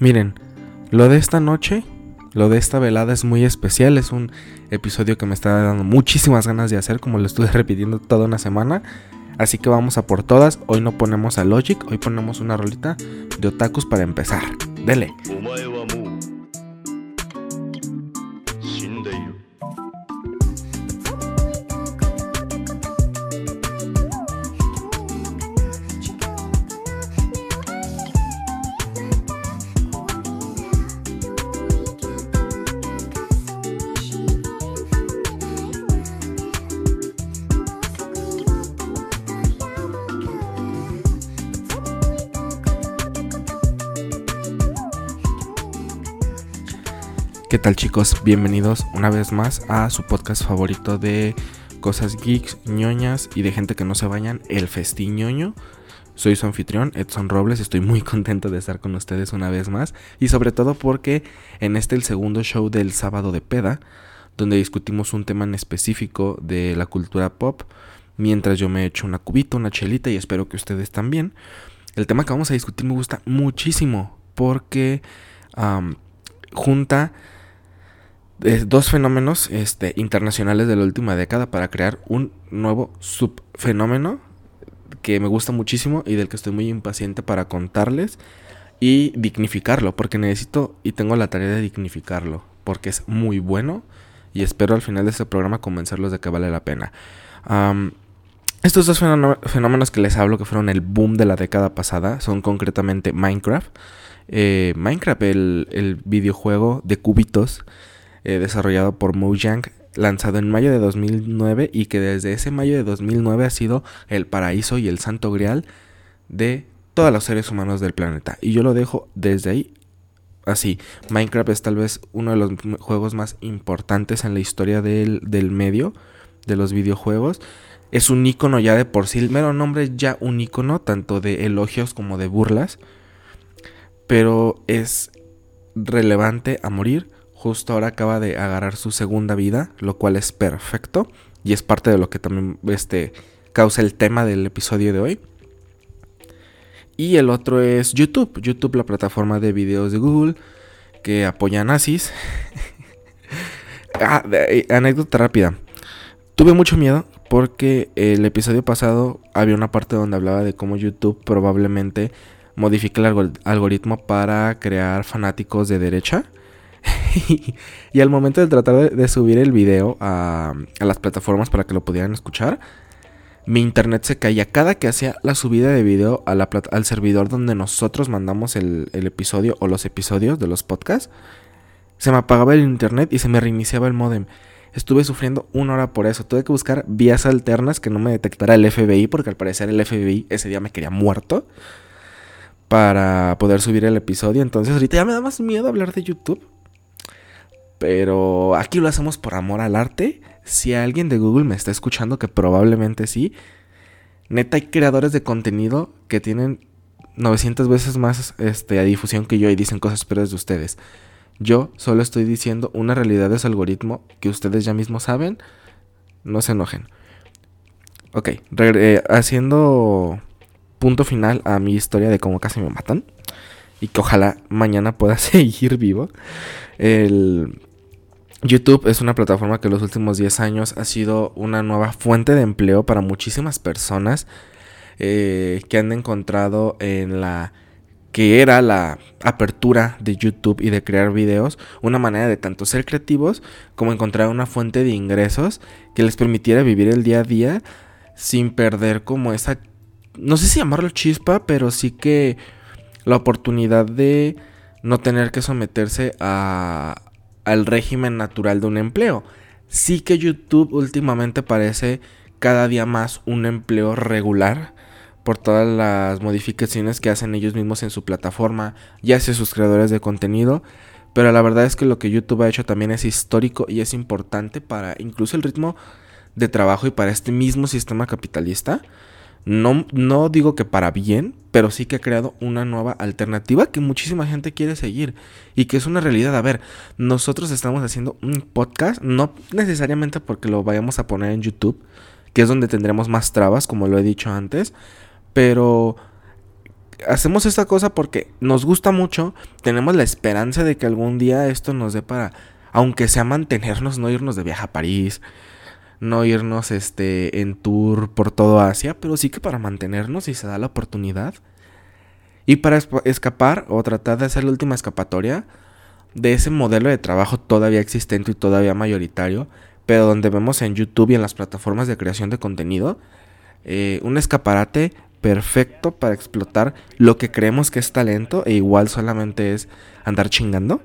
Miren, lo de esta noche, lo de esta velada es muy especial. Es un episodio que me está dando muchísimas ganas de hacer, como lo estuve repitiendo toda una semana. Así que vamos a por todas. Hoy no ponemos a Logic, hoy ponemos una rolita de otakus para empezar. Dele. Tal chicos? Bienvenidos una vez más a su podcast favorito de cosas geeks, ñoñas y de gente que no se vayan, el festiñoño. Soy su anfitrión, Edson Robles, estoy muy contento de estar con ustedes una vez más y sobre todo porque en este el segundo show del sábado de peda, donde discutimos un tema en específico de la cultura pop, mientras yo me echo una cubita, una chelita y espero que ustedes también. El tema que vamos a discutir me gusta muchísimo porque junta dos fenómenos este, internacionales de la última década para crear un nuevo subfenómeno que me gusta muchísimo y del que estoy muy impaciente para contarles y dignificarlo, porque necesito y tengo la tarea de dignificarlo, porque es muy bueno y espero al final de este programa convencerlos de que vale la pena. estos dos fenómenos que les hablo, que fueron el boom de la década pasada, son concretamente Minecraft. Eh, Minecraft, el, el videojuego de cubitos eh, desarrollado por Mojang, lanzado en mayo de 2009 y que desde ese mayo de 2009 ha sido el paraíso y el santo grial de todos los seres humanos del planeta. Y yo lo dejo desde ahí así. Minecraft es tal vez uno de los juegos más importantes en la historia del, del medio, de los videojuegos. Es un icono ya de por sí, mero nombre es ya un icono, tanto de elogios como de burlas. Pero es relevante a morir Justo ahora acaba de agarrar su segunda vida, lo cual es perfecto. Y es parte de lo que también este, causa el tema del episodio de hoy. Y el otro es YouTube. YouTube, la plataforma de videos de Google que apoya a nazis. ah, eh, anécdota rápida. Tuve mucho miedo porque el episodio pasado había una parte donde hablaba de cómo YouTube probablemente modifique el algoritmo para crear fanáticos de derecha y al momento de tratar de, subir el video a, las plataformas para que lo pudieran escuchar, mi internet se caía. Cada que hacía la subida de video al servidor donde nosotros mandamos el, episodio o los episodios de los podcasts, se me apagaba el internet y se me reiniciaba el modem. Estuve sufriendo una hora por eso. Tuve que buscar vías alternas que no me detectara el FBI, porque al parecer el FBI ese día me quería muerto para poder subir el episodio. Entonces ahorita ya me da más miedo hablar de YouTube. Pero aquí lo hacemos por amor al arte. Si alguien de Google me está escuchando, que probablemente sí, neta hay creadores de contenido que tienen 900 veces más este, a difusión que yo y dicen cosas peores de ustedes. Yo solo estoy diciendo una realidad de ese algoritmo que ustedes ya mismo saben. No se enojen. Ok, eh, haciendo punto final a mi historia de cómo casi me matan. Y que ojalá mañana pueda seguir vivo. El, YouTube es una plataforma que en los últimos 10 años ha sido una nueva fuente de empleo para muchísimas personas eh, que han encontrado en la que era la apertura de YouTube y de crear videos, una manera de tanto ser creativos como encontrar una fuente de ingresos que les permitiera vivir el día a día sin perder como esa, no sé si llamarlo chispa, pero sí que la oportunidad de no tener que someterse a, al régimen natural de un empleo. Sí que YouTube últimamente parece cada día más un empleo regular por todas las modificaciones que hacen ellos mismos en su plataforma, ya sea sus creadores de contenido, pero la verdad es que lo que YouTube ha hecho también es histórico y es importante para incluso el ritmo de trabajo y para este mismo sistema capitalista. No, no digo que para bien, pero sí que ha creado una nueva alternativa que muchísima gente quiere seguir y que es una realidad. A ver, nosotros estamos haciendo un podcast, no necesariamente porque lo vayamos a poner en YouTube, que es donde tendremos más trabas, como lo he dicho antes, pero hacemos esta cosa porque nos gusta mucho, tenemos la esperanza de que algún día esto nos dé para, aunque sea mantenernos, no irnos de viaje a París, no irnos este en tour por todo Asia, pero sí que para mantenernos si se da la oportunidad. Y para escapar o tratar de hacer la última escapatoria de ese modelo de trabajo todavía existente y todavía mayoritario, pero donde vemos en YouTube y en las plataformas de creación de contenido eh, un escaparate perfecto para explotar lo que creemos que es talento e igual solamente es andar chingando.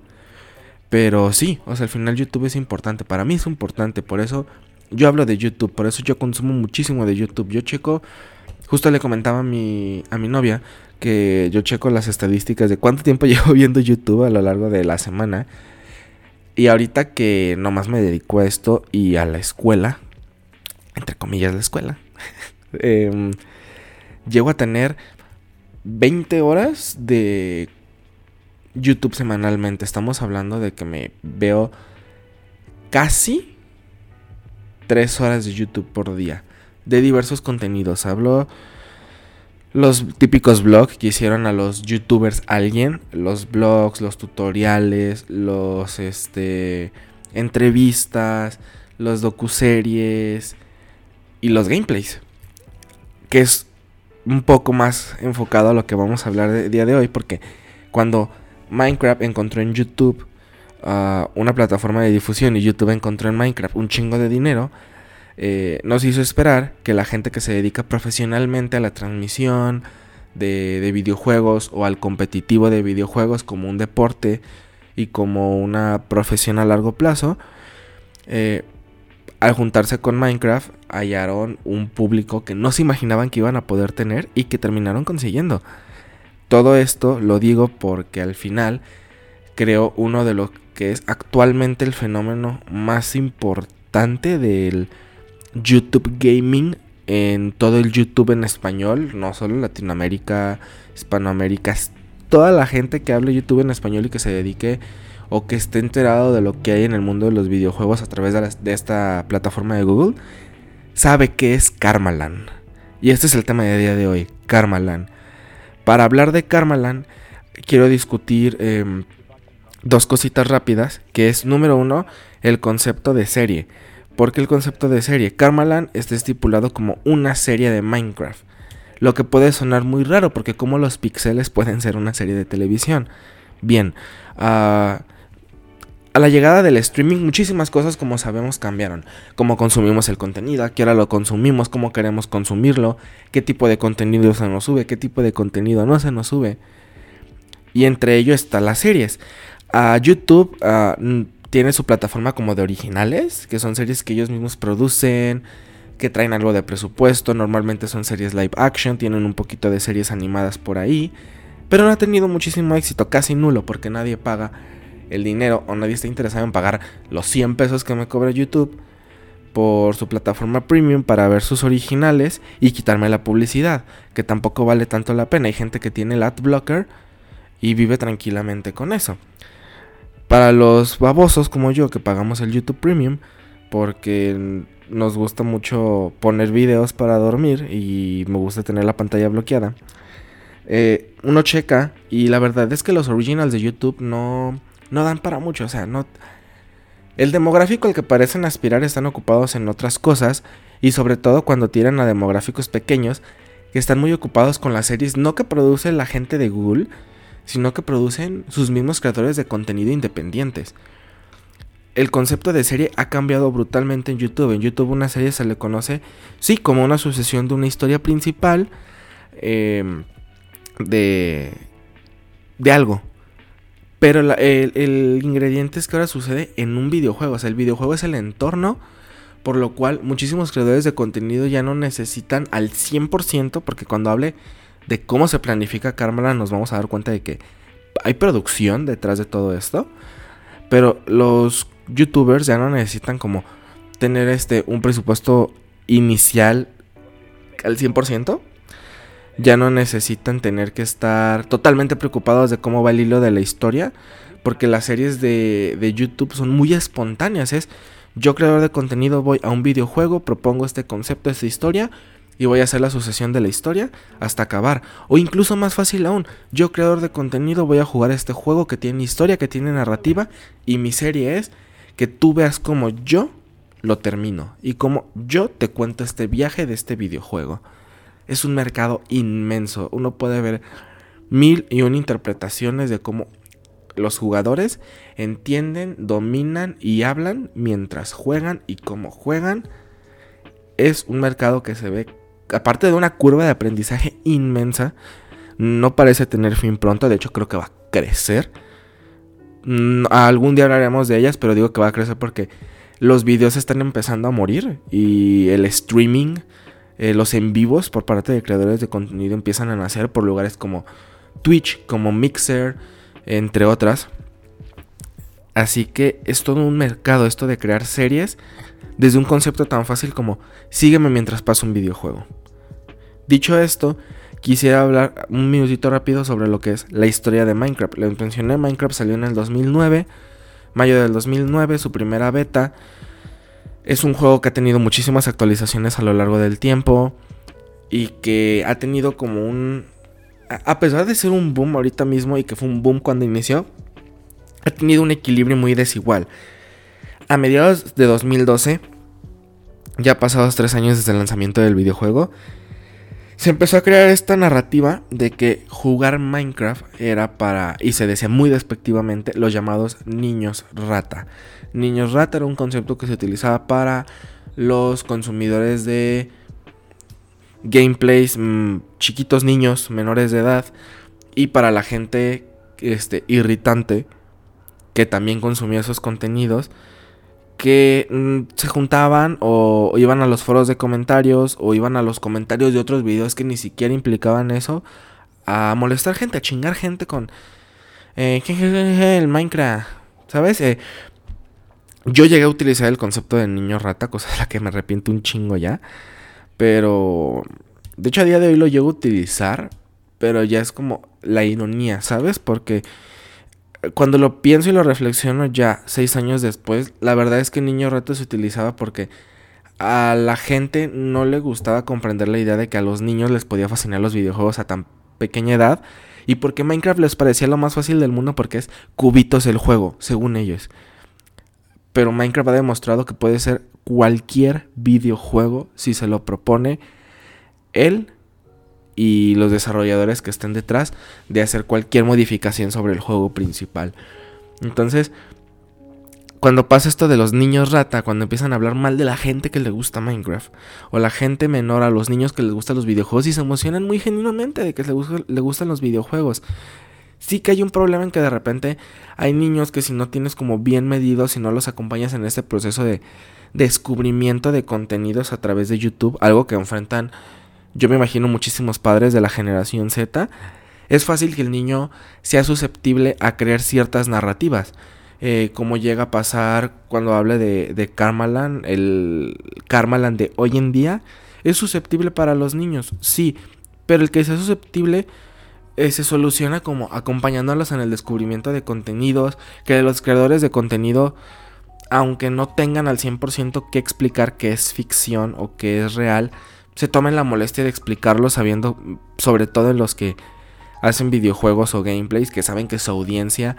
Pero sí, o sea, al final YouTube es importante, para mí es importante, por eso yo hablo de YouTube, por eso yo consumo muchísimo de YouTube. Yo checo, justo le comentaba a mi, a mi novia que yo checo las estadísticas de cuánto tiempo llevo viendo YouTube a lo largo de la semana. Y ahorita que nomás me dedico a esto y a la escuela, entre comillas la escuela, eh, llego a tener 20 horas de YouTube semanalmente. Estamos hablando de que me veo casi tres horas de YouTube por día. De diversos contenidos. Hablo los típicos blogs que hicieron a los youtubers alguien. Los blogs, los tutoriales, los este entrevistas, los docuseries y los gameplays. Que es un poco más enfocado a lo que vamos a hablar el día de hoy. Porque cuando Minecraft encontró en YouTube una plataforma de difusión y YouTube encontró en Minecraft un chingo de dinero, eh, nos hizo esperar que la gente que se dedica profesionalmente a la transmisión de, videojuegos o al competitivo de videojuegos como un deporte y como una profesión a largo plazo, eh, al juntarse con Minecraft hallaron un público que no se imaginaban que iban a poder tener y que terminaron consiguiendo. Todo esto lo digo porque al final creo uno de los que es actualmente el fenómeno más importante del YouTube Gaming en todo el YouTube en español, no solo Latinoamérica, Hispanoamérica, toda la gente que hable YouTube en español y que se dedique o que esté enterado de lo que hay en el mundo de los videojuegos a través de, esta plataforma de Google, sabe que es Karmaland. Y este es el tema de día de hoy, Karmaland. Para hablar de Karmaland, quiero discutir em, dos cositas rápidas, que es número uno, el concepto de serie. Porque el concepto de serie, Karmaland está estipulado como una serie de Minecraft. Lo que puede sonar muy raro, porque como los píxeles pueden ser una serie de televisión. Bien, ah, a la llegada del streaming muchísimas cosas como sabemos cambiaron. Cómo consumimos el contenido, a qué hora lo consumimos, cómo queremos consumirlo, qué tipo de contenido se nos sube, qué tipo de contenido no se nos sube. Y entre ello están las series. YouTube tiene su plataforma como de originales, que son series que ellos mismos producen, que traen algo de presupuesto, normalmente son series live action, tienen un poquito de series animadas por ahí, pero no ha tenido muchísimo éxito, casi nulo, porque nadie paga el dinero o nadie está interesado en pagar los 100 pesos que me cobra YouTube por su plataforma premium para ver sus originales y quitarme la publicidad, que tampoco vale tanto la pena. Hay gente que tiene el ad blocker y vive tranquilamente con eso. Para los babosos como yo que pagamos el YouTube Premium, porque nos gusta mucho poner videos para dormir y me gusta tener la pantalla bloqueada. Eh, uno checa y la verdad es que los originals de YouTube no, no dan para mucho. O sea, no... El demográfico al que parecen aspirar están ocupados en otras cosas y sobre todo cuando tiran a demográficos pequeños que están muy ocupados con las series no que produce la gente de Google, sino que producen sus mismos creadores de contenido independientes. El concepto de serie ha cambiado brutalmente en YouTube. En YouTube una serie se le conoce, sí, como una sucesión de una historia principal em, de, de algo. Pero el, el, ingrediente es que ahora sucede en un videojuego. O sea, el videojuego es el entorno. Por lo cual muchísimos creadores de contenido ya no necesitan al 100%. Porque cuando hable de cómo se planifica Carmela nos vamos a dar cuenta de que hay producción detrás de todo esto. Pero los youtubers ya no necesitan como tener este un presupuesto inicial al 100%. Ya no necesitan tener que estar totalmente preocupados de cómo va el hilo de la historia. Porque las series de, de YouTube son muy espontáneas. Es yo creador de contenido voy a un videojuego, propongo este concepto, esta historia y voy a hacer la sucesión de la historia hasta acabar. O incluso más fácil aún, yo creador de contenido voy a jugar este juego que tiene historia, que tiene narrativa y mi serie es que tú veas como yo lo termino y como yo te cuento este viaje de este videojuego. Es un mercado inmenso, uno puede ver mil y una interpretaciones de cómo los jugadores entienden, dominan y hablan mientras juegan y cómo juegan. Es un mercado que se ve aparte de una curva de aprendizaje inmensa, no parece tener fin pronto, de hecho creo que va a crecer. Mm, algún día hablaremos de ellas, pero digo que va a crecer porque los videos están empezando a morir y el streaming, eh, los en vivos por parte de creadores de contenido empiezan a nacer por lugares como Twitch, como Mixer, entre otras. Así que es todo un mercado esto de crear series desde un concepto tan fácil como sígueme mientras paso un videojuego. Dicho esto, quisiera hablar un minutito rápido sobre lo que es la historia de Minecraft. Les mencioné, Minecraft salió en el 2009, mayo del 2009, su primera beta. Es un juego que ha tenido muchísimas actualizaciones a lo largo del tiempo y que ha tenido como un... A pesar de ser un boom ahorita mismo y que fue un boom cuando inició, ha tenido un equilibrio muy desigual a mediados de 2012, ya pasados tres años desde el lanzamiento del videojuego, se empezó a crear esta narrativa de que jugar Minecraft era para, y se decía muy despectivamente, los llamados niños rata. Niños rata era un concepto que se utilizaba para los consumidores de gameplays, mm, chiquitos niños menores de edad, y para la gente este, irritante que también consumía esos contenidos que mm, se juntaban o, iban a los foros de comentarios o iban a los comentarios de otros videos que ni siquiera implicaban eso a molestar gente, a chingar gente con eh, el Minecraft, ¿sabes? Eh, yo llegué a utilizar el concepto de niño rata, cosa de la que me arrepiento un chingo ya, pero de hecho a día de hoy lo llego a utilizar, pero ya es como la ironía, ¿sabes? Porque cuando lo pienso y lo reflexiono ya seis años después, la verdad es que Niño Rato se utilizaba porque a la gente no le gustaba comprender la idea de que a los niños les podía fascinar los videojuegos a tan pequeña edad y porque Minecraft les parecía lo más fácil del mundo porque es cubitos el juego, según ellos. Pero Minecraft ha demostrado que puede ser cualquier videojuego si se lo propone él y los desarrolladores que estén detrás de hacer cualquier modificación sobre el juego principal. Entonces, cuando pasa esto de los niños rata, cuando empiezan a hablar mal de la gente que le gusta Minecraft, o la gente menor a los niños que les gustan los videojuegos y se emocionan muy genuinamente de que les, gustan los videojuegos. Sí que hay un problema en que de repente hay niños que si no tienes como bien medidos, si no los acompañas en este proceso de descubrimiento de contenidos a través de YouTube, algo que enfrentan yo me imagino muchísimos padres de la generación Z, es fácil que el niño sea susceptible a creer ciertas narrativas. Eh, como llega a pasar cuando hable de, de el Karmaland de hoy en día, es susceptible para los niños, sí, pero el que sea susceptible eh, se soluciona como acompañándolos en el descubrimiento de contenidos, que los creadores de contenido, aunque no tengan al 100% que explicar qué es ficción o qué es real, se tomen la molestia de explicarlo sabiendo, sobre todo en los que hacen videojuegos o gameplays, que saben que su audiencia,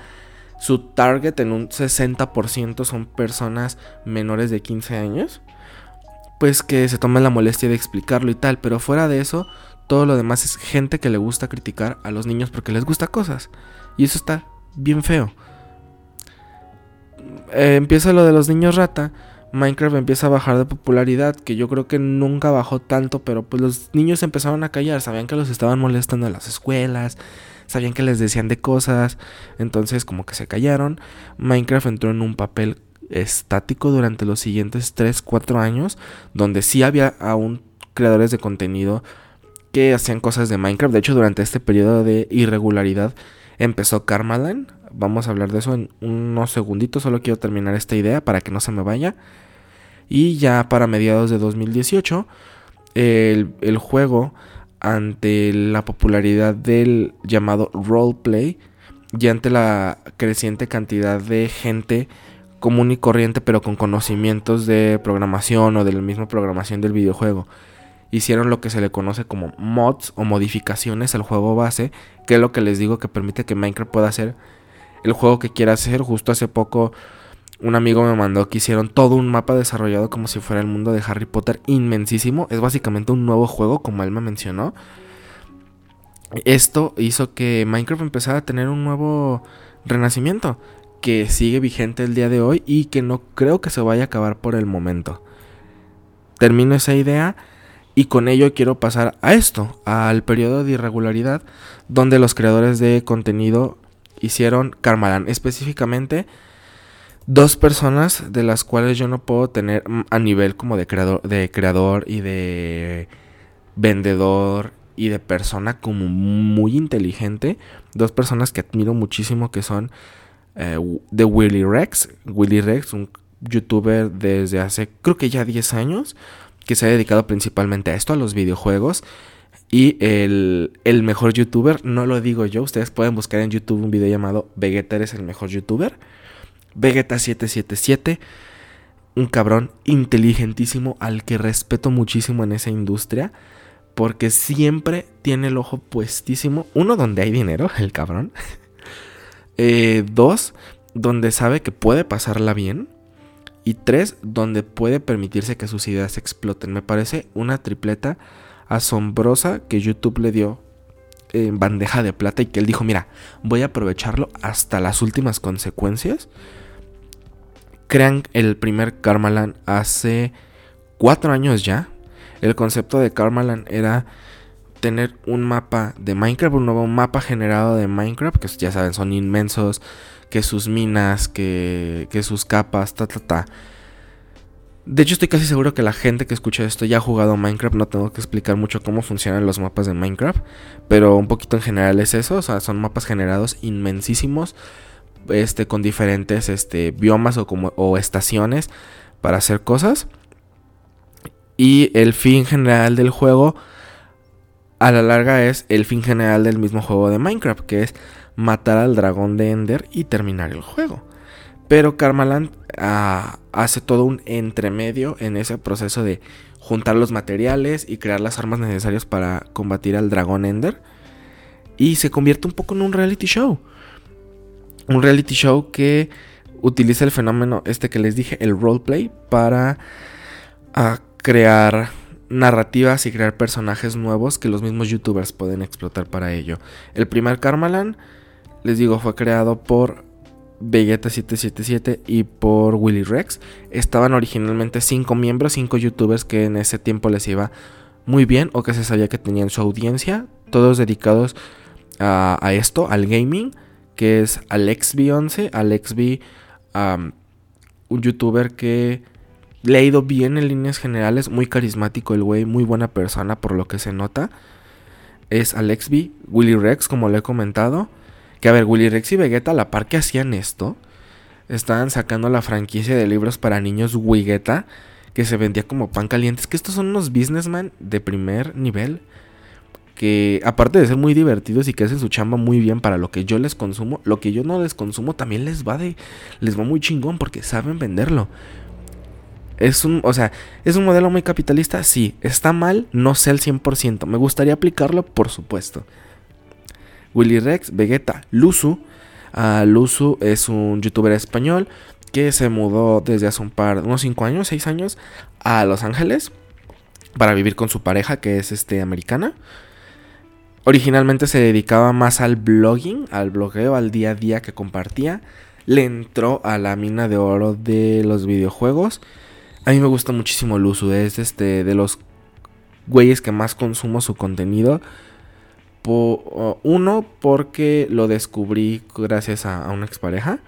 su target en un 60% son personas menores de 15 años, pues que se tomen la molestia de explicarlo y tal, pero fuera de eso, todo lo demás es gente que le gusta criticar a los niños porque les gusta cosas. Y eso está bien feo. Eh, empieza lo de los niños rata Minecraft empieza a bajar de popularidad, que yo creo que nunca bajó tanto, pero pues los niños empezaron a callar, sabían que los estaban molestando en las escuelas, sabían que les decían de cosas, entonces como que se callaron. Minecraft entró en un papel estático durante los siguientes 3, 4 años, donde sí había aún creadores de contenido que hacían cosas de Minecraft. De hecho, durante este periodo de irregularidad empezó Karmaland, Vamos a hablar de eso en unos segunditos. Solo quiero terminar esta idea para que no se me vaya. Y ya para mediados de 2018, el, el juego, ante la popularidad del llamado roleplay, y ante la creciente cantidad de gente común y corriente, pero con conocimientos de programación o de la misma programación del videojuego, hicieron lo que se le conoce como mods o modificaciones al juego base, que es lo que les digo que permite que Minecraft pueda hacer el juego que quiera hacer. Justo hace poco un amigo me mandó que hicieron todo un mapa desarrollado como si fuera el mundo de Harry Potter inmensísimo. Es básicamente un nuevo juego, como él me mencionó. Esto hizo que Minecraft empezara a tener un nuevo renacimiento que sigue vigente el día de hoy y que no creo que se vaya a acabar por el momento. Termino esa idea y con ello quiero pasar a esto, al periodo de irregularidad donde los creadores de contenido hicieron Karmalan. Específicamente dos personas de las cuales yo no puedo tener a nivel como de creador, de creador y de vendedor y de persona como muy inteligente. Dos personas que admiro muchísimo que son eh, de Willy Rex. Willy Rex, un youtuber desde hace creo que ya 10 años, que se ha dedicado principalmente a esto, a los videojuegos. Y el, el, mejor youtuber, no lo digo yo, ustedes pueden buscar en YouTube un video llamado Vegeta eres el mejor youtuber. Vegeta777, un cabrón inteligentísimo al que respeto muchísimo en esa industria. Porque siempre tiene el ojo puestísimo. Uno, donde hay dinero, el cabrón. Eh, dos, donde sabe que puede pasarla bien. Y tres, donde puede permitirse que sus ideas exploten. Me parece una tripleta asombrosa que YouTube le dio en bandeja de plata y que él dijo, mira, voy a aprovecharlo hasta las últimas consecuencias. Crean el primer Karmaland hace cuatro años ya. El concepto de Karmaland era tener un mapa de Minecraft, un nuevo mapa generado de Minecraft, que ya saben, son inmensos, que sus minas, que, que sus capas, ta, ta, ta. De hecho, estoy casi seguro que la gente que escucha esto ya ha jugado Minecraft. No tengo que explicar mucho cómo funcionan los mapas de Minecraft. Pero un poquito en general es eso. O sea, son mapas generados inmensísimos. Este, con diferentes este, biomas o, como, o estaciones para hacer cosas. Y el fin general del juego a la larga es el fin general del mismo juego de Minecraft, que es matar al dragón de Ender y terminar el juego. Pero Karmaland ah, hace todo un entremedio en ese proceso de juntar los materiales y crear las armas necesarias para combatir al dragón Ender. Y se convierte un poco en un reality show. Un reality show que utiliza el fenómeno este que les dije, el roleplay, para ah, crear narrativas y crear personajes nuevos que los mismos youtubers pueden explotar para ello. El primer Karmalan, les digo, fue creado por Vegeta777 y por Willy Rex. Estaban originalmente 5 miembros, 5 youtubers que en ese tiempo les iba muy bien o que se sabía que tenían su audiencia, todos dedicados a, esto, al gaming, que es AlexB11, AlexB, un youtuber que le ha ido bien en líneas generales, muy carismático el güey, muy buena persona por lo que se nota. Es Alex B, Willy Rex, como le he comentado. Que a ver, Willy Rex y Vegeta, a la par que hacían esto, estaban sacando la franquicia de libros para niños Wigeta, que se vendía como pan caliente. Es que estos son unos businessmen de primer nivel. Que aparte de ser muy divertidos y que hacen su chamba muy bien para lo que yo les consumo, lo que yo no les consumo también les va de. les va muy chingón porque saben venderlo. Es un, o sea, ¿es un modelo muy capitalista? Sí. ¿Está mal? No sé al 100%. Me gustaría aplicarlo, por supuesto. Willy Rex, Vegeta, Luzu. Uh, Luzu es un youtuber español que se mudó desde hace un par, unos 5 años, 6 años, a Los Ángeles para vivir con su pareja, que es este, americana. Originalmente se dedicaba más al blogging, al blogueo, al día a día que compartía. Le entró a la mina de oro de los videojuegos a mí me gusta muchísimo Luzu, es este de los güeyes que más consumo su contenido. uno, porque lo descubrí gracias a, una expareja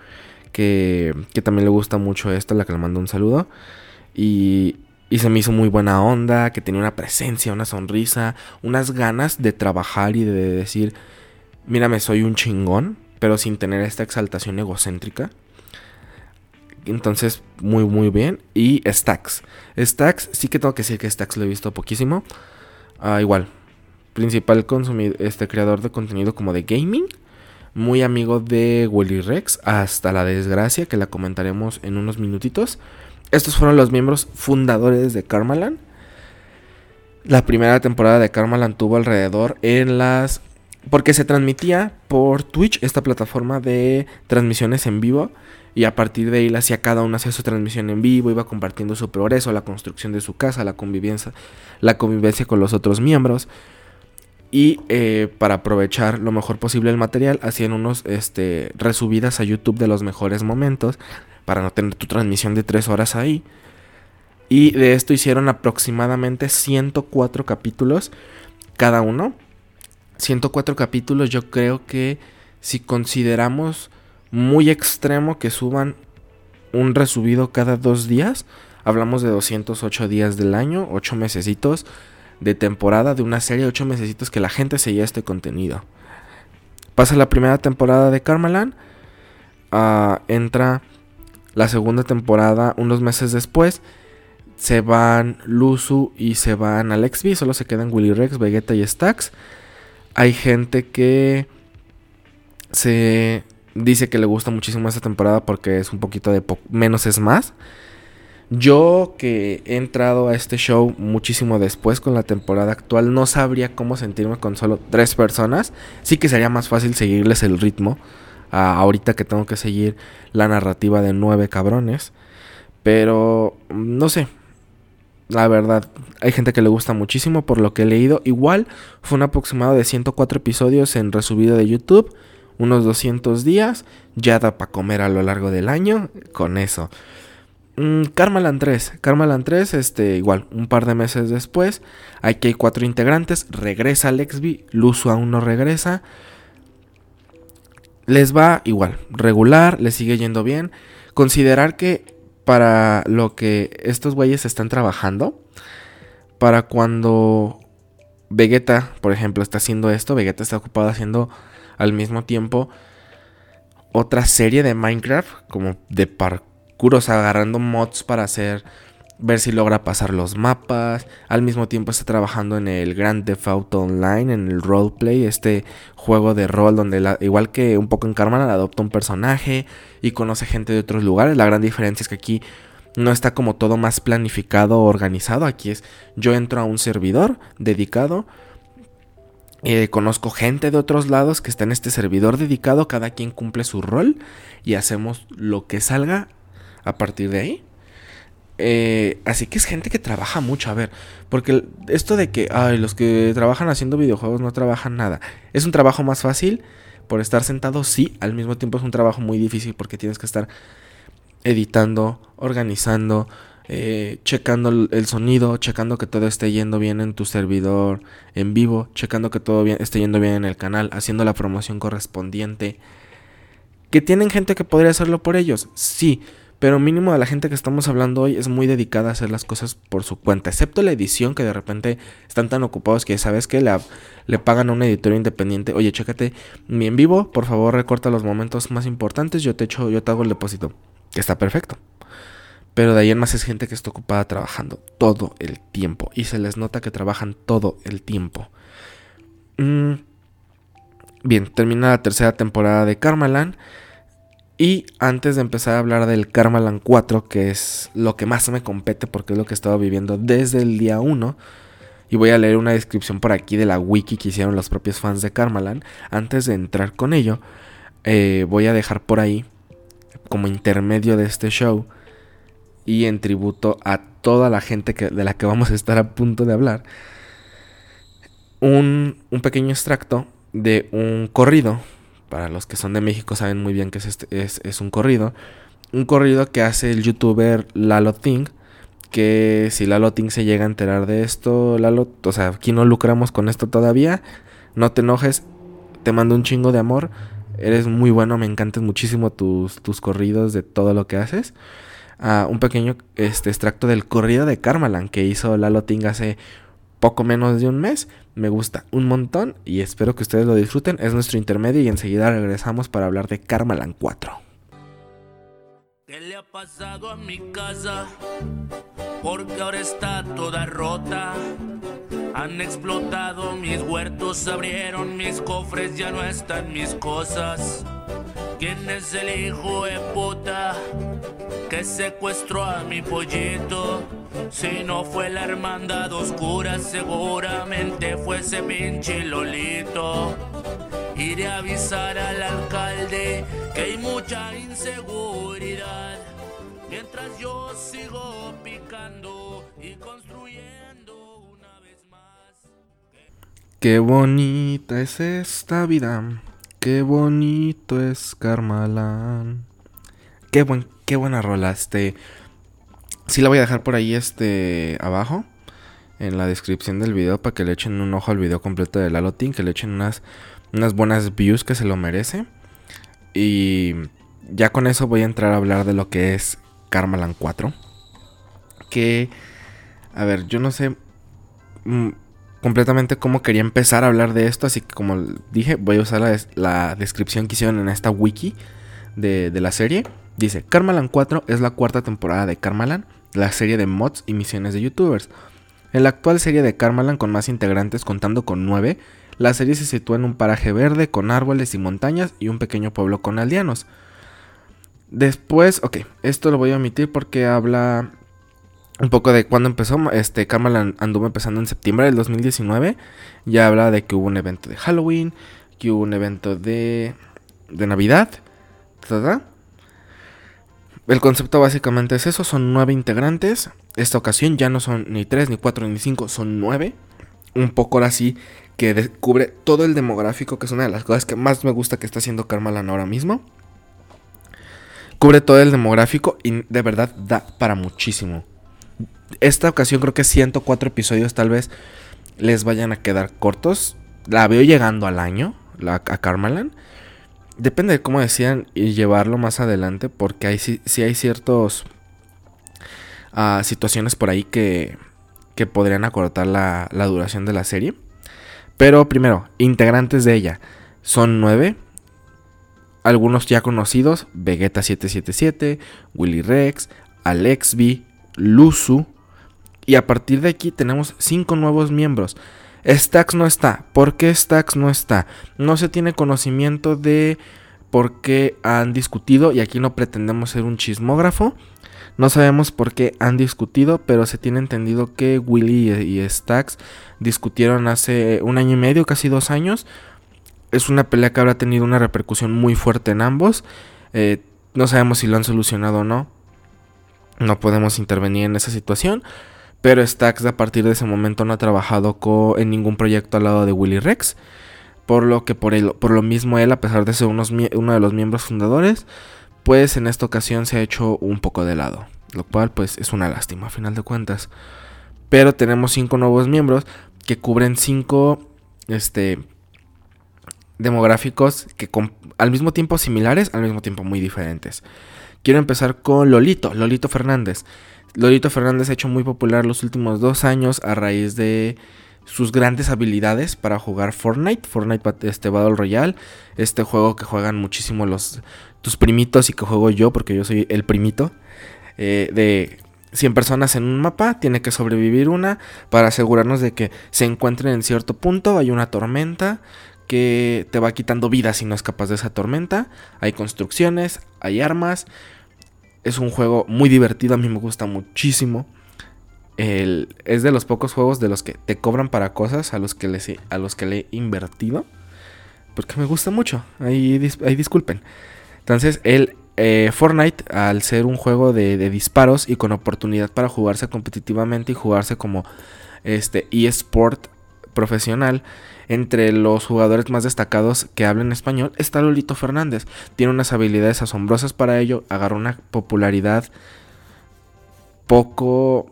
que, que también le gusta mucho esto, la que le mando un saludo. Y, y se me hizo muy buena onda, que tenía una presencia, una sonrisa, unas ganas de trabajar y de decir, mírame, soy un chingón, pero sin tener esta exaltación egocéntrica. Entonces, muy, muy bien. Y Stacks. Stacks, sí que tengo que decir que Stacks lo he visto poquísimo. Ah, igual. Principal este creador de contenido como de gaming. Muy amigo de Willy Rex. Hasta la desgracia, que la comentaremos en unos minutitos. Estos fueron los miembros fundadores de Karmaland. La primera temporada de Karmaland tuvo alrededor en las... Porque se transmitía por Twitch, esta plataforma de transmisiones en vivo. Y a partir de ahí hacía cada uno hacía su transmisión en vivo, iba compartiendo su progreso, la construcción de su casa, la convivencia, la convivencia con los otros miembros. Y eh, para aprovechar lo mejor posible el material, hacían unos este, resubidas a YouTube de los mejores momentos. Para no tener tu transmisión de tres horas ahí. Y de esto hicieron aproximadamente 104 capítulos cada uno. 104 capítulos yo creo que si consideramos muy extremo que suban un resubido cada dos días, hablamos de 208 días del año, 8 mesecitos de temporada de una serie, 8 mesecitos que la gente seguía este contenido. Pasa la primera temporada de Carmelan, ah, entra la segunda temporada unos meses después se van Luzu y se van Alexby, solo se quedan Willy Rex, Vegeta y Stax. Hay gente que se dice que le gusta muchísimo esta temporada porque es un poquito de menos es más. Yo que he entrado a este show muchísimo después con la temporada actual, no sabría cómo sentirme con solo tres personas. Sí que sería más fácil seguirles el ritmo. Ahorita que tengo que seguir la narrativa de nueve cabrones. Pero no sé, la verdad, hay gente que le gusta muchísimo por lo que he leído. Igual fue un aproximado de 104 episodios en resubido de YouTube. Unos 200 días. Ya da para comer a lo largo del año. Con eso. Mm, Karmaland 3. Karmaland 3, este, igual, un par de meses después. Aquí hay cuatro integrantes. Regresa Lexby. Luzu aún no regresa. Les va igual, regular, les sigue yendo bien. Considerar que para lo que estos güeyes están trabajando. Para cuando Vegeta, por ejemplo, está haciendo esto, Vegeta está ocupado haciendo al mismo tiempo otra serie de Minecraft, como de parkour, o sea, agarrando mods para hacer ver si logra pasar los mapas. Al mismo tiempo está trabajando en el Grand Theft Auto Online, en el roleplay, este juego de rol donde igual que un poco en Carmen adopta un personaje y conoce gente de otros lugares. La gran diferencia es que aquí no está como todo más planificado o organizado. Aquí es yo entro a un servidor dedicado. Eh, conozco gente de otros lados que está en este servidor dedicado, cada quien cumple su rol y hacemos lo que salga a partir de ahí. Eh, así que es gente que trabaja mucho, a ver, porque esto de que, ay, los que trabajan haciendo videojuegos no trabajan nada, es un trabajo más fácil por estar sentado, sí, al mismo tiempo es un trabajo muy difícil porque tienes que estar editando, organizando, eh, checando el sonido, checando que todo esté yendo bien en tu servidor en vivo, checando que todo bien, esté yendo bien en el canal, haciendo la promoción correspondiente. ¿Que tienen gente que podría hacerlo por ellos? Sí, pero mínimo de la gente que estamos hablando hoy es muy dedicada a hacer las cosas por su cuenta. Excepto la edición que de repente están tan ocupados que sabes que le, le pagan a un editor independiente. Oye, chécate mi en vivo, por favor recorta los momentos más importantes, yo te echo, yo te hago el depósito. Está perfecto. Pero de ahí en más es gente que está ocupada trabajando todo el tiempo. Y se les nota que trabajan todo el tiempo. Mm, bien, termina la tercera temporada de Karmaland. Y antes de empezar a hablar del Karmaland 4, que es lo que más me compete porque es lo que he estado viviendo desde el día 1, y voy a leer una descripción por aquí de la wiki que hicieron los propios fans de Karmaland, antes de entrar con ello, eh, voy a dejar por ahí, como intermedio de este show, y en tributo a toda la gente de la que vamos a estar a punto de hablar, un pequeño extracto de un corrido para los que son de México saben muy bien que es, este, es, un corrido. Un corrido que hace el youtuber Lalo Ting. Que si Lalo Ting se llega a enterar de esto, Lalo, o sea, aquí no lucramos con esto todavía. No te enojes, te mando un chingo de amor. Eres muy bueno, me encantan muchísimo tus, tus corridos de todo lo que haces. Ah, un pequeño este, extracto del corrido de Karmalan que hizo Lalo Ting hace poco menos de un mes. Me gusta un montón y espero que ustedes lo disfruten. Es nuestro intermedio y enseguida regresamos para hablar de Karmalan 4. ¿Qué le ha pasado a mi casa? Porque ahora está toda rota. Han explotado mis huertos, abrieron mis cofres, ya no están mis cosas. ¿Quién es el hijo de puta que secuestró a mi pollito? Si no fue la hermandad oscura, seguramente fue ese pinche Lolito. Iré a avisar al alcalde que hay mucha inseguridad. Mientras yo sigo picando y construyendo una vez más. Qué bonita es esta vida. Qué bonito es Carmalán. Qué buen, qué buena rola. Este. Sí la voy a dejar por ahí este abajo. En la descripción del video. Para que le echen un ojo al video completo de Lalotin. Que le echen unas, unas buenas views que se lo merece. Y ya con eso voy a entrar a hablar de lo que es Karmaland 4. Que. A ver, yo no sé. Mm, completamente cómo quería empezar a hablar de esto. Así que como dije, voy a usar la, descripción que hicieron en esta wiki de, de la serie. Dice, Karmaland 4 es la cuarta temporada de Karmaland, la serie de mods y misiones de youtubers. En la actual serie de Karmaland con más integrantes contando con 9, la serie se sitúa en un paraje verde con árboles y montañas y un pequeño pueblo con aldeanos. Después, ok, esto lo voy a omitir porque habla un poco de cuándo empezó. Este, Karmaland anduvo empezando en septiembre del 2019. Ya habla de que hubo un evento de Halloween, que hubo un evento de, de Navidad. El concepto básicamente es eso, son nueve integrantes. Esta ocasión ya no son ni tres, ni cuatro, ni cinco, son nueve. Un poco así que cubre todo el demográfico, que es una de las cosas que más me gusta que está haciendo Karmaland ahora mismo. Cubre todo el demográfico y de verdad da para muchísimo. Esta ocasión creo que 104 episodios tal vez les vayan a quedar cortos. La veo llegando al año, a Karmaland. Depende de cómo decían y llevarlo más adelante, porque hay, sí, hay ciertos uh, situaciones por ahí que, que podrían acortar la, la, duración de la serie. Pero primero, integrantes de ella son nueve. Algunos ya conocidos, Vegeta 777, Willy Rex, Alexby, Luzu. Y a partir de aquí tenemos cinco nuevos miembros. Stax no está. ¿Por qué Stax no está? No se tiene conocimiento de por qué han discutido y aquí no pretendemos ser un chismógrafo. No sabemos por qué han discutido, pero se tiene entendido que Willy y Stax discutieron hace un año y medio, casi dos años. Es una pelea que habrá tenido una repercusión muy fuerte en ambos. Eh, no sabemos si lo han solucionado o no. No podemos intervenir en esa situación. Pero Stax a partir de ese momento no ha trabajado en ningún proyecto al lado de Willy Rex. Por lo que por, por lo mismo él, a pesar de ser uno de los miembros fundadores, pues en esta ocasión se ha hecho un poco de lado. Lo cual pues es una lástima a final de cuentas. Pero tenemos cinco nuevos miembros que cubren cinco este, demográficos que al mismo tiempo similares, al mismo tiempo muy diferentes. Quiero empezar con Lolito, Lolito Fernández. Lolito Fernández ha hecho muy popular los últimos dos años a raíz de sus grandes habilidades para jugar Fortnite, Fortnite este Battle Royale, este juego que juegan muchísimo los tus primitos y que juego yo porque yo soy el primito eh, de 100 personas en un mapa, tiene que sobrevivir una para asegurarnos de que se encuentren en cierto punto, hay una tormenta que te va quitando vida si no escapas de esa tormenta, hay construcciones, hay armas, es un juego muy divertido, a mí me gusta muchísimo. es de los pocos juegos de los que te cobran para cosas a los que, les, a los que le he invertido. Porque me gusta mucho. Ahí, disculpen. Entonces, el eh, Fortnite, al ser un juego de, disparos y con oportunidad para jugarse competitivamente y jugarse como este eSport profesional, entre los jugadores más destacados que hablan español está Lolito Fernández. Tiene unas habilidades asombrosas para ello, agarró una popularidad poco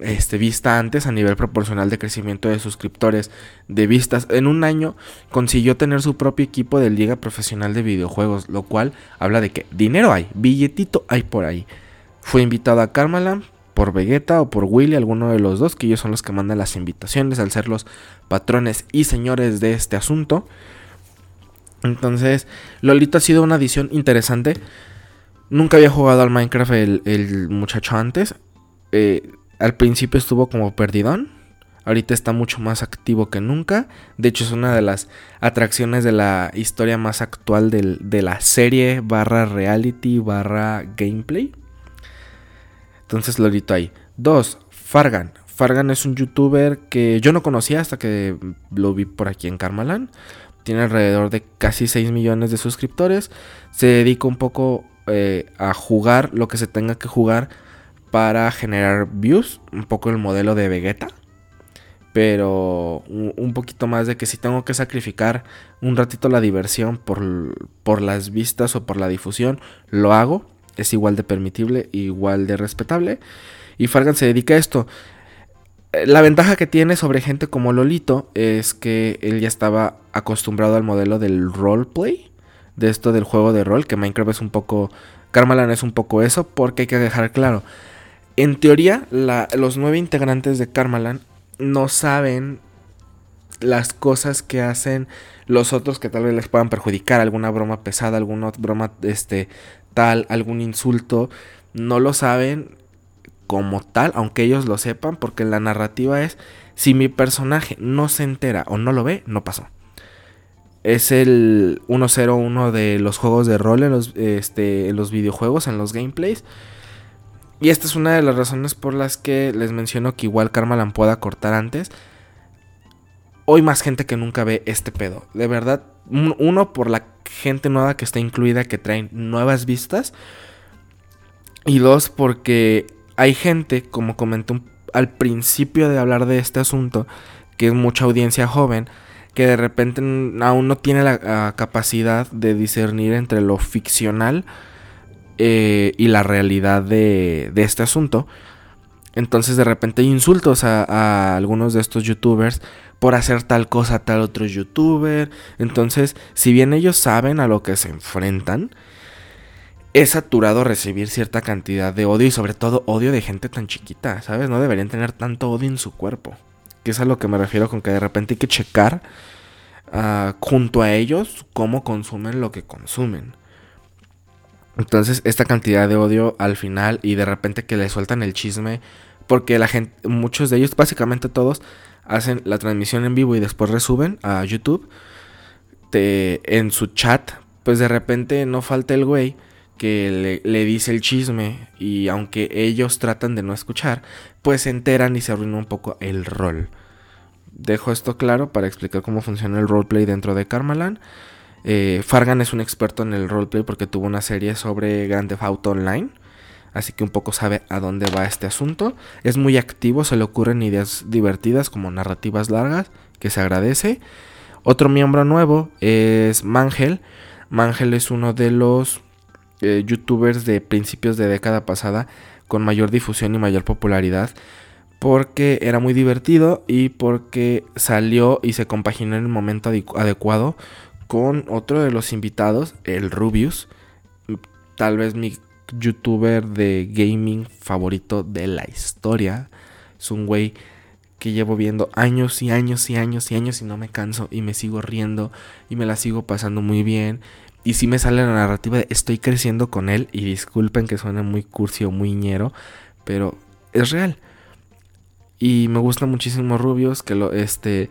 este, vista antes a nivel proporcional de crecimiento de suscriptores, de vistas. En un año consiguió tener su propio equipo de liga profesional de videojuegos, lo cual habla de que dinero hay, billetito hay por ahí. Fue invitado a Karmaland por Vegeta o por Willy, alguno de los dos, que ellos son los que mandan las invitaciones al ser los patrones y señores de este asunto. Entonces, Lolito ha sido una adición interesante. Nunca había jugado al Minecraft el, muchacho antes. Eh, al principio estuvo como perdidón. Ahorita está mucho más activo que nunca. De hecho, es una de las atracciones de la historia más actual de la serie barra reality barra gameplay. Entonces Lolito ahí. Dos, Fargan. Fargan es un youtuber que yo no conocía hasta que lo vi por aquí en Karmalan. Tiene alrededor de casi 6 millones de suscriptores. Se dedica un poco eh, a jugar lo que se tenga que jugar para generar views. Un poco el modelo de Vegeta. Pero un poquito más de que si tengo que sacrificar un ratito la diversión por, por las vistas o por la difusión, lo hago. Es igual de permitible, igual de respetable. Y Fargan se dedica a esto. Eh, la ventaja que tiene sobre gente como Lolito es que él ya estaba acostumbrado al modelo del roleplay. De esto del juego de rol, que Minecraft es un poco... Karmalan es un poco eso, porque hay que dejar claro. En teoría, los nueve integrantes de Karmalan no saben las cosas que hacen los otros que tal vez les puedan perjudicar, alguna broma pesada, alguna broma este tal, algún insulto, no lo saben como tal, aunque ellos lo sepan, porque la narrativa es, si mi personaje no se entera o no lo ve, no pasó. Es el 101 de los juegos de rol en los, este, en los videojuegos, en los gameplays. Y esta es una de las razones por las que les menciono que igual Karmalan pueda cortar antes. Hoy más gente que nunca ve este pedo. De verdad, uno por la gente nueva que está incluida, que traen nuevas vistas. Y dos, porque hay gente, como comenté al principio de hablar de este asunto, que es mucha audiencia joven, que de repente aún no tiene la capacidad de discernir entre lo ficcional eh, y la realidad de, este asunto. Entonces de repente hay insultos a, a, algunos de estos youtubers por hacer tal cosa a tal otro youtuber. Entonces, si bien ellos saben a lo que se enfrentan, es saturado recibir cierta cantidad de odio y sobre todo odio de gente tan chiquita, ¿sabes? No deberían tener tanto odio en su cuerpo. Que es a lo que me refiero con que de repente hay que checar ah, junto a ellos cómo consumen lo que consumen. Entonces, esta cantidad de odio al final y de repente que le sueltan el chisme, porque la gente, muchos de ellos, básicamente todos, hacen la transmisión en vivo y después resuben a YouTube. en su chat, pues de repente no falta el güey que le, dice el chisme y aunque ellos tratan de no escuchar, pues se enteran y se arruina un poco el rol. Dejo esto claro para explicar cómo funciona el roleplay dentro de Karmalan. Eh, Fargan es un experto en el roleplay porque tuvo una serie sobre Grand Theft Auto Online, así que un poco sabe a dónde va este asunto. Es muy activo, se le ocurren ideas divertidas como narrativas largas, que se agradece. Otro miembro nuevo es Mangel. Mangel es uno de los eh, youtubers de principios de década pasada con mayor difusión y mayor popularidad porque era muy divertido y porque salió y se compaginó en el momento adecuado con otro de los invitados, el Rubius, tal vez mi youtuber de gaming favorito de la historia. Es un güey que llevo viendo años y años y años y años y no me canso y me sigo riendo y me la sigo pasando muy bien y si me sale la narrativa de estoy creciendo con él. Y disculpen que suene muy cursi o muy ñero. Pero es real. Y me gusta muchísimo Rubius. Que lo, este.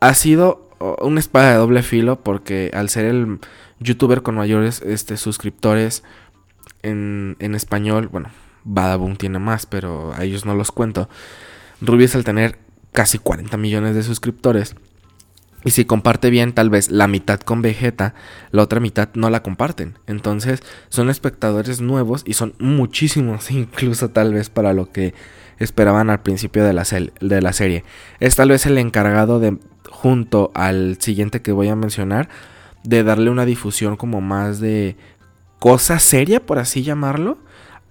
Ha sido una espada de doble filo. Porque al ser el youtuber con mayores este, suscriptores en, en español. Bueno, Badaboom tiene más. Pero a ellos no los cuento. Rubius al tener casi 40 millones de suscriptores y si comparte bien, tal vez la mitad con Vegeta, la otra mitad no la comparten. Entonces son espectadores nuevos y son muchísimos, incluso tal vez para lo que esperaban al principio de la, de la serie. Es tal vez el encargado de, junto al siguiente que voy a mencionar, de darle una difusión como más de cosa seria, por así llamarlo,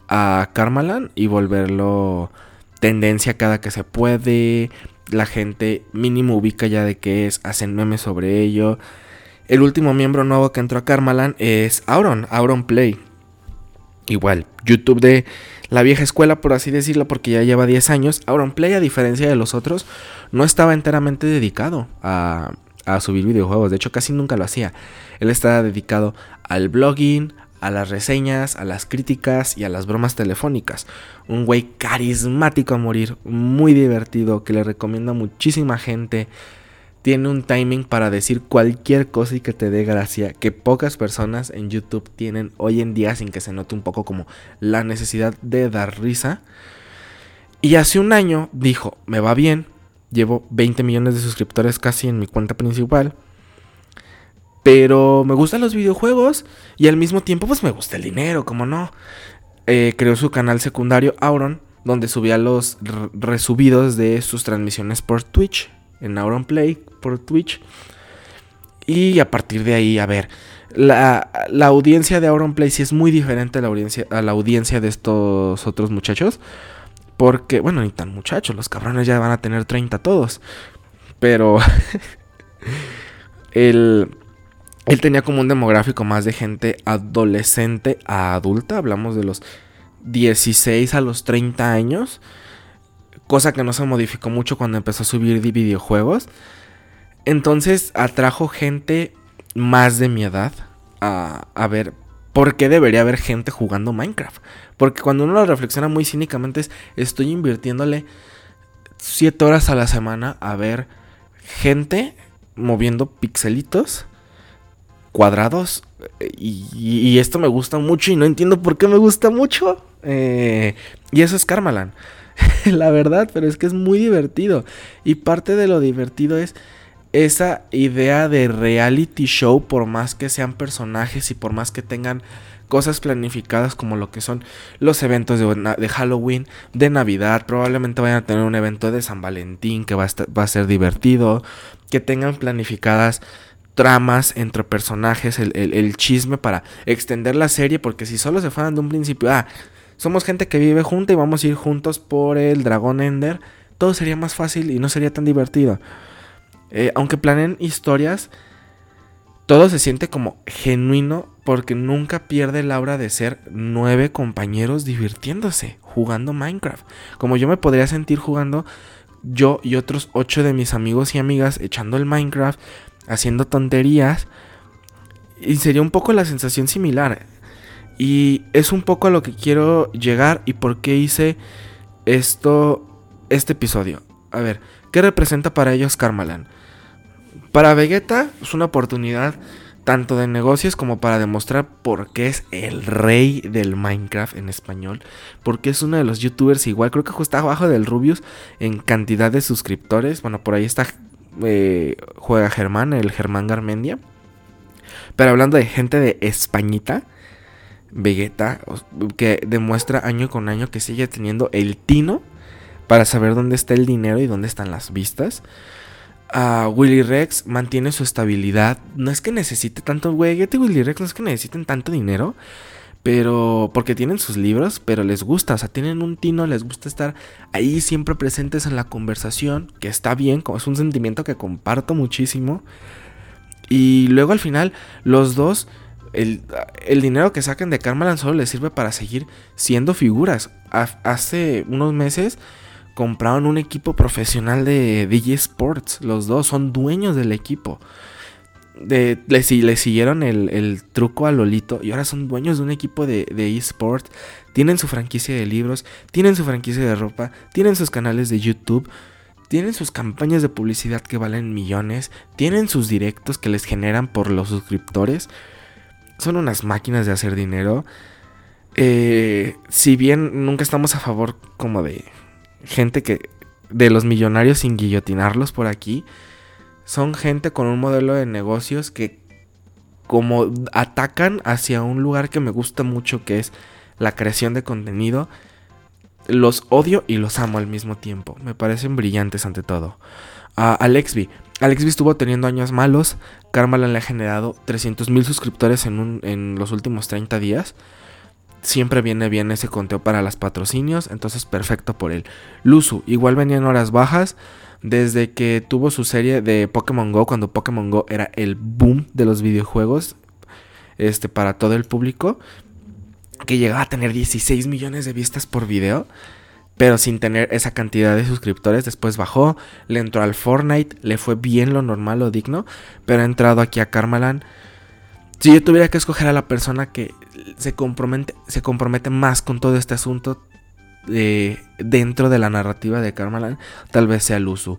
a Karmalan y volverlo tendencia cada que se puede, la gente mínimo ubica ya de qué es, hacen memes sobre ello. El último miembro nuevo que entró a Karmalan es Auron, Auron Play. Igual, YouTube de la vieja escuela, por así decirlo, porque ya lleva 10 años. Auron Play, a diferencia de los otros, no estaba enteramente dedicado a, a subir videojuegos. De hecho, casi nunca lo hacía. Él estaba dedicado al blogging, a las reseñas, a las críticas y a las bromas telefónicas. Un güey carismático a morir, muy divertido, que le recomiendo a muchísima gente. Tiene un timing para decir cualquier cosa y que te dé gracia, que pocas personas en YouTube tienen hoy en día sin que se note un poco como la necesidad de dar risa. Y hace un año dijo, me va bien, llevo 20 millones de suscriptores casi en mi cuenta principal. Pero me gustan los videojuegos y al mismo tiempo pues me gusta el dinero, como no. Eh, creó su canal secundario Auron, donde subía los resubidos de sus transmisiones por Twitch, en Auron Play, por Twitch. Y a partir de ahí, a ver, la, audiencia de Auron Play sí es muy diferente a la, audiencia, a la audiencia de estos otros muchachos. Porque, bueno, ni tan muchachos, los cabrones ya van a tener 30 todos. Pero él, él tenía como un demográfico más de gente adolescente a adulta. Hablamos de los 16 a los 30 años. Cosa que no se modificó mucho cuando empezó a subir videojuegos. Entonces atrajo gente más de mi edad a, a ver por qué debería haber gente jugando Minecraft. Porque cuando uno lo reflexiona muy cínicamente es, estoy invirtiéndole 7 horas a la semana a ver gente moviendo pixelitos cuadrados. Y, esto me gusta mucho y no entiendo por qué me gusta mucho. Eh, y eso es Karmalan. la verdad, pero es que es muy divertido. Y parte de lo divertido es esa idea de reality show, por más que sean personajes y por más que tengan cosas planificadas como lo que son los eventos de, Halloween, de Navidad, probablemente vayan a tener un evento de San Valentín que va va a ser divertido, que tengan planificadas tramas entre personajes, el, el, chisme para extender la serie, porque si solo se fueran de un principio, ah, somos gente que vive junta y vamos a ir juntos por el dragón Ender, todo sería más fácil y no sería tan divertido. Eh, aunque planeen historias, todo se siente como genuino porque nunca pierde la aura de ser nueve compañeros divirtiéndose, jugando Minecraft. Como yo me podría sentir jugando yo y otros ocho de mis amigos y amigas echando el Minecraft, haciendo tonterías. Y sería un poco la sensación similar. Y es un poco a lo que quiero llegar y por qué hice esto, este episodio. A ver, ¿qué representa para ellos Karmalan? Para Vegeta es una oportunidad tanto de negocios como para demostrar por qué es el rey del Minecraft en español, porque es uno de los youtubers igual, creo que está abajo del Rubius en cantidad de suscriptores, bueno, por ahí está, eh, juega Germán, el Germán Garmendia, pero hablando de gente de Españita, Vegeta, que demuestra año con año que sigue teniendo el tino para saber dónde está el dinero y dónde están las vistas a Willy Rex mantiene su estabilidad. No es que necesite tanto, güey, Willy Rex no es que necesiten tanto dinero. Pero, porque tienen sus libros, pero les gusta, o sea, tienen un tino, les gusta estar ahí siempre presentes en la conversación, que está bien, es un sentimiento que comparto muchísimo. Y luego al final, los dos, el, el dinero que saquen de Karmaland solo les sirve para seguir siendo figuras. hace unos meses compraron un equipo profesional de DJ Sports. Los dos son dueños del equipo. De, le, siguieron el, truco a Lolito y ahora son dueños de un equipo de, de eSports. Tienen su franquicia de libros, tienen su franquicia de ropa, tienen sus canales de YouTube, tienen sus campañas de publicidad que valen millones, tienen sus directos que les generan por los suscriptores. Son unas máquinas de hacer dinero. Eh, si bien nunca estamos a favor como de gente que de los millonarios sin guillotinarlos por aquí, son gente con un modelo de negocios que como atacan hacia un lugar que me gusta mucho que es la creación de contenido, los odio y los amo al mismo tiempo. Me parecen brillantes ante todo. A Alexby. Estuvo teniendo años malos. Karmalan le ha generado 300 mil suscriptores en, en los últimos 30 días siempre viene bien ese conteo para las patrocinios, entonces perfecto por él. Luzu, igual venía en horas bajas desde que tuvo su serie de Pokémon Go, cuando Pokémon Go era el boom de los videojuegos este, para todo el público, que llegaba a tener 16 millones de vistas por video. Pero sin tener esa cantidad de suscriptores, después bajó, le entró al Fortnite, le fue bien lo normal, lo digno, pero ha entrado aquí a Karmaland si yo tuviera que escoger a la persona que se compromete, se compromete más con todo este asunto dentro de la narrativa de Karmalan, tal vez sea Luzu.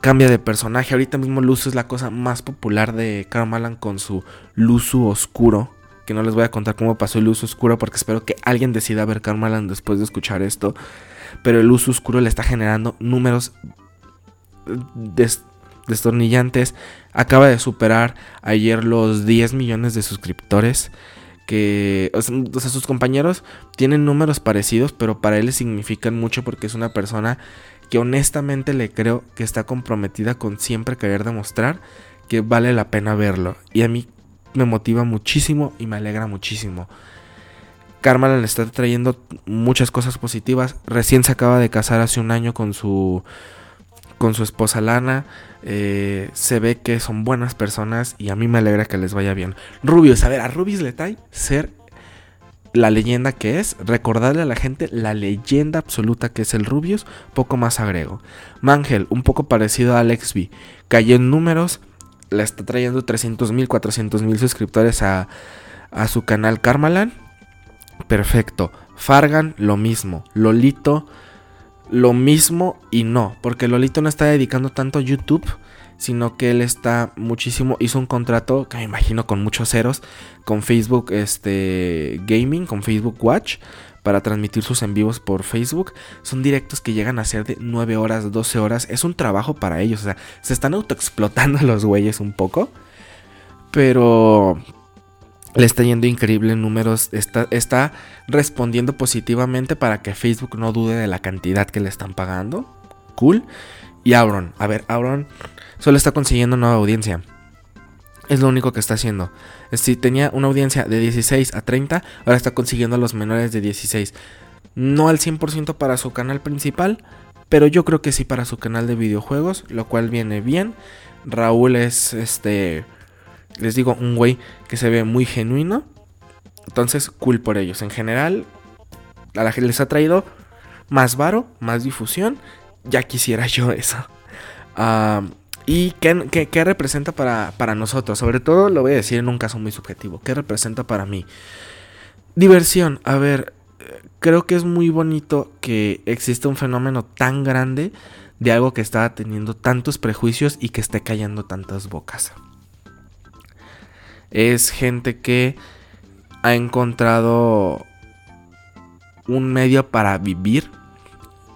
Cambia de personaje. Ahorita mismo Luzu es la cosa más popular de Karmalan con su Luzu oscuro. Que no les voy a contar cómo pasó el Luzu oscuro porque espero que alguien decida ver Karmalan después de escuchar esto. pero el uso oscuro le está generando números destornillantes. Acaba de superar ayer los 10 millones de suscriptores. Que, o sea, sus compañeros tienen números parecidos, pero para él significan mucho porque es una persona que honestamente le creo que está comprometida con siempre querer demostrar que vale la pena verlo. Y a mí me motiva muchísimo y me alegra muchísimo. Carmela le está trayendo muchas cosas positivas. Recién se acaba de casar hace un año con su con su esposa Lana. Eh, se ve que son buenas personas y a mí me alegra que les vaya bien. Rubius, a ver, a Rubius le trae ser la leyenda que es, recordarle a la gente la leyenda absoluta que es el Rubius, poco más agrego. Mangel, un poco parecido a Alex cayó en números, le está trayendo 300 mil, 400 mil suscriptores a, a su canal Karmalan. Perfecto. Fargan, lo mismo. Lolito, lo mismo y no, porque Lolito no está dedicando tanto a YouTube, sino que él está muchísimo, hizo un contrato que me imagino con muchos ceros, con Facebook este, Gaming, con Facebook Watch, para transmitir sus en vivos por Facebook. Son directos que llegan a ser de 9 horas, 12 horas. Es un trabajo para ellos, o sea, se están autoexplotando los güeyes un poco. Pero le está yendo increíble en números, está, está respondiendo positivamente para que Facebook no dude de la cantidad que le están pagando. Cool. Y Auron, a ver, Auron solo está consiguiendo nueva audiencia. Es lo único que está haciendo. Si tenía una audiencia de 16 a 30, ahora está consiguiendo a los menores de 16. No al 100% para su canal principal, pero yo creo que sí para su canal de videojuegos, lo cual viene bien. Raúl es este les digo, un güey que se ve muy genuino. Entonces, cool por ellos. En general, a la gente les ha traído más varo, más difusión. Ya quisiera yo eso. ¿Y qué, representa para, para, nosotros? Sobre todo lo voy a decir en un caso muy subjetivo. ¿Qué representa para mí? Diversión. A ver, creo que es muy bonito que exista un fenómeno tan grande de algo que está teniendo tantos prejuicios y que esté callando tantas bocas es gente que ha encontrado un medio para vivir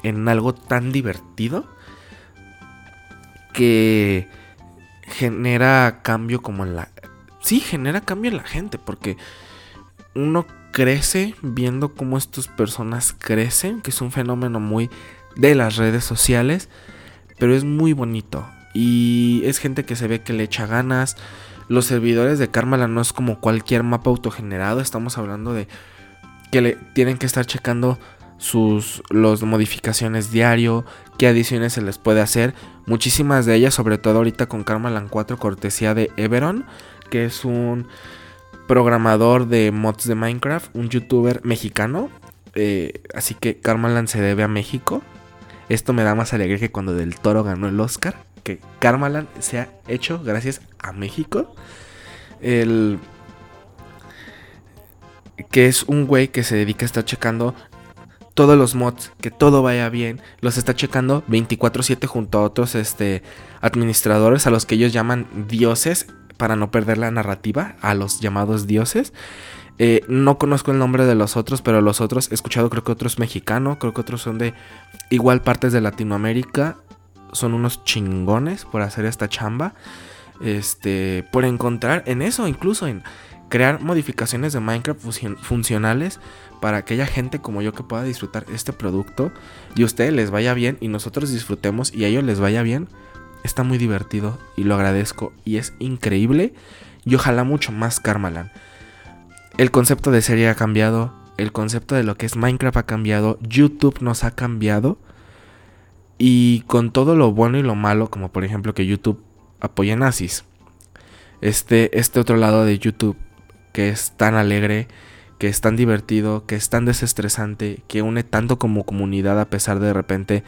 en algo tan divertido que genera cambio como en la... Sí, genera cambio en la gente porque uno crece viendo cómo estas personas crecen, que es un fenómeno muy de las redes sociales, pero es muy bonito. Y es gente que se ve que le echa ganas, los servidores de Karmala no es como cualquier mapa autogenerado. Estamos hablando de que le tienen que estar checando sus los modificaciones diario, qué adiciones se les puede hacer. Muchísimas de ellas, sobre todo ahorita con Karmalan 4, cortesía de Everon, que es un programador de mods de Minecraft, un youtuber mexicano. Eh, así que Karmalan se debe a México. Esto me da más alegría que cuando Del Toro ganó el Oscar que Karmalan se ha hecho gracias a México. El que es un güey que se dedica a estar checando todos los mods, que todo vaya bien, los está checando 24/7 junto a otros este, administradores a los que ellos llaman dioses para no perder la narrativa, a los llamados dioses. Eh, no conozco el nombre de los otros, pero los otros he escuchado, creo que otros mexicanos, creo que otros son de igual partes de Latinoamérica son unos chingones por hacer esta chamba. Este, por encontrar en eso, incluso en crear modificaciones de Minecraft funcionales para aquella gente como yo que pueda disfrutar este producto y a ustedes les vaya bien y nosotros disfrutemos y a ellos les vaya bien. Está muy divertido y lo agradezco y es increíble y ojalá mucho más Karmalan. El concepto de serie ha cambiado, el concepto de lo que es Minecraft ha cambiado, YouTube nos ha cambiado y con todo lo bueno y lo malo, como por ejemplo que YouTube apoya nazis. Este, este otro lado de YouTube que es tan alegre, que es tan divertido, que es tan desestresante, que une tanto como comunidad a pesar de, de repente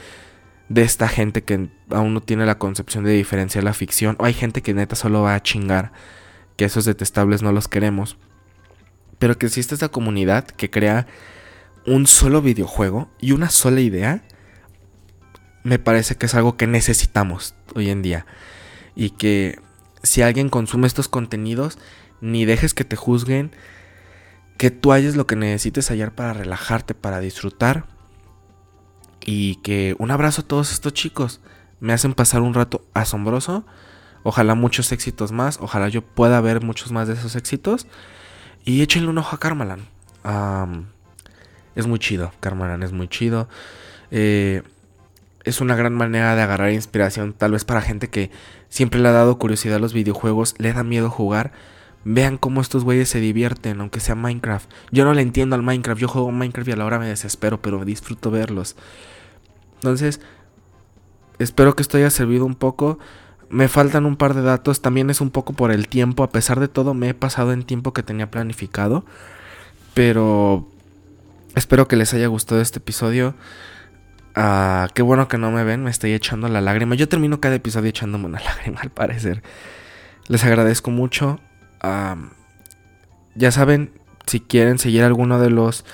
de esta gente que aún no tiene la concepción de diferenciar la ficción. O hay gente que neta solo va a chingar, que esos detestables no los queremos. Pero que existe esta comunidad que crea un solo videojuego y una sola idea me parece que es algo que necesitamos hoy en día. Y que si alguien consume estos contenidos, ni dejes que te juzguen, que tú halles lo que necesites hallar para relajarte, para disfrutar. Y que un abrazo a todos estos chicos. Me hacen pasar un rato asombroso. Ojalá muchos éxitos más. Ojalá yo pueda ver muchos más de esos éxitos. Y échenle un ojo a Carmalan. es muy chido. Carmalan es muy chido. Eh, es una gran manera de agarrar inspiración, tal vez para gente que siempre le ha dado curiosidad a los videojuegos, le da miedo jugar. Vean cómo estos güeyes se divierten, aunque sea Minecraft. Yo no le entiendo al Minecraft, yo juego Minecraft y a la hora me desespero, pero disfruto verlos. Entonces, espero que esto haya servido un poco. Me faltan un par de datos, también es un poco por el tiempo, a pesar de todo me he pasado en tiempo que tenía planificado. Pero espero que les haya gustado este episodio. Ah, qué bueno que no me ven, me estoy echando la lágrima. Yo termino cada episodio echándome una lágrima, al parecer. Les agradezco mucho. ya saben, si quieren seguir alguno de los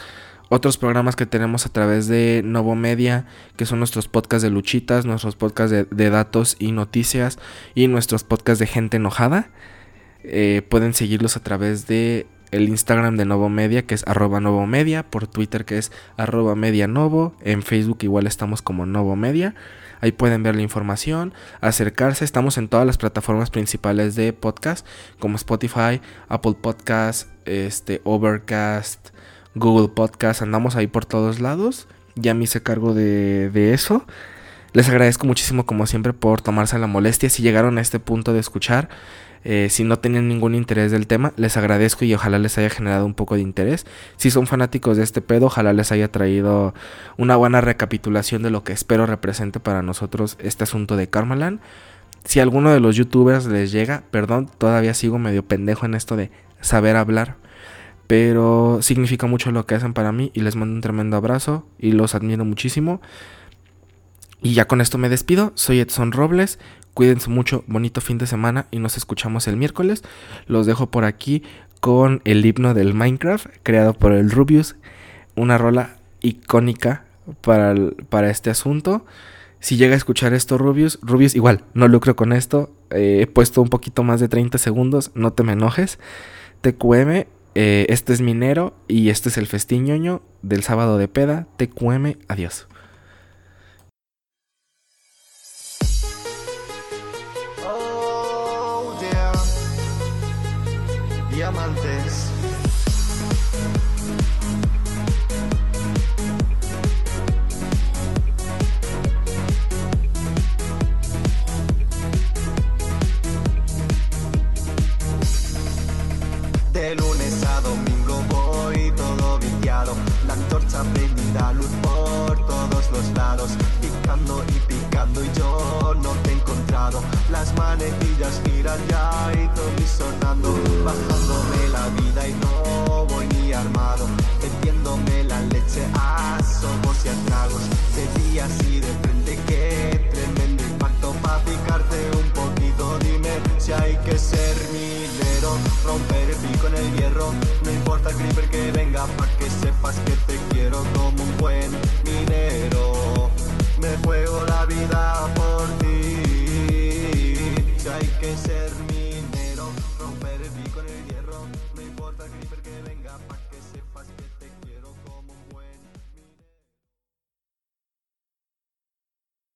otros programas que tenemos a través de Novo Media, que son nuestros podcasts de luchitas, nuestros podcasts de, datos y noticias y nuestros podcasts de gente enojada, eh, pueden seguirlos a través de el Instagram de Novo Media, que es arroba Novo Media, por Twitter, que es arroba Media Novo, en Facebook igual estamos como Novo Media. Ahí pueden ver la información, acercarse. Estamos en todas las plataformas principales de podcast, como Spotify, Apple Podcast, este, Overcast, Google Podcast. Andamos ahí por todos lados. Ya me hice cargo de, de eso. Les agradezco muchísimo, como siempre, por tomarse la molestia. Si llegaron a este punto de escuchar, eh, si no tenían ningún interés del tema, les agradezco y ojalá les haya generado un poco de interés. Si son fanáticos de este pedo, ojalá les haya traído una buena recapitulación de lo que espero represente para nosotros este asunto de Karmaland. Si a alguno de los youtubers les llega, perdón, todavía sigo medio pendejo en esto de saber hablar. Pero significa mucho lo que hacen para mí y les mando un tremendo abrazo y los admiro muchísimo. Y ya con esto me despido. Soy Edson Robles. Cuídense mucho, bonito fin de semana y nos escuchamos el miércoles. Los dejo por aquí con el himno del Minecraft creado por el Rubius. Una rola icónica para, para este asunto. Si llega a escuchar esto Rubius, Rubius igual, no lucro con esto. Eh, he puesto un poquito más de 30 segundos, no te me enojes. TQM, eh, este es Minero y este es el festiñoño del sábado de peda. TQM, adiós. Picando y picando y yo no te he encontrado, las manecillas giran ya y todo sonando, bajándome la vida y no voy ni armado, metiéndome la leche a somos y a tragos, de días y de frente que tremendo impacto pa' picarte un poquito, dime si hay que ser minero, romper el pico en el hierro, no importa el creeper que venga pa' que sepas que te quiero como un buen me juego la vida por ti. Si hay que ser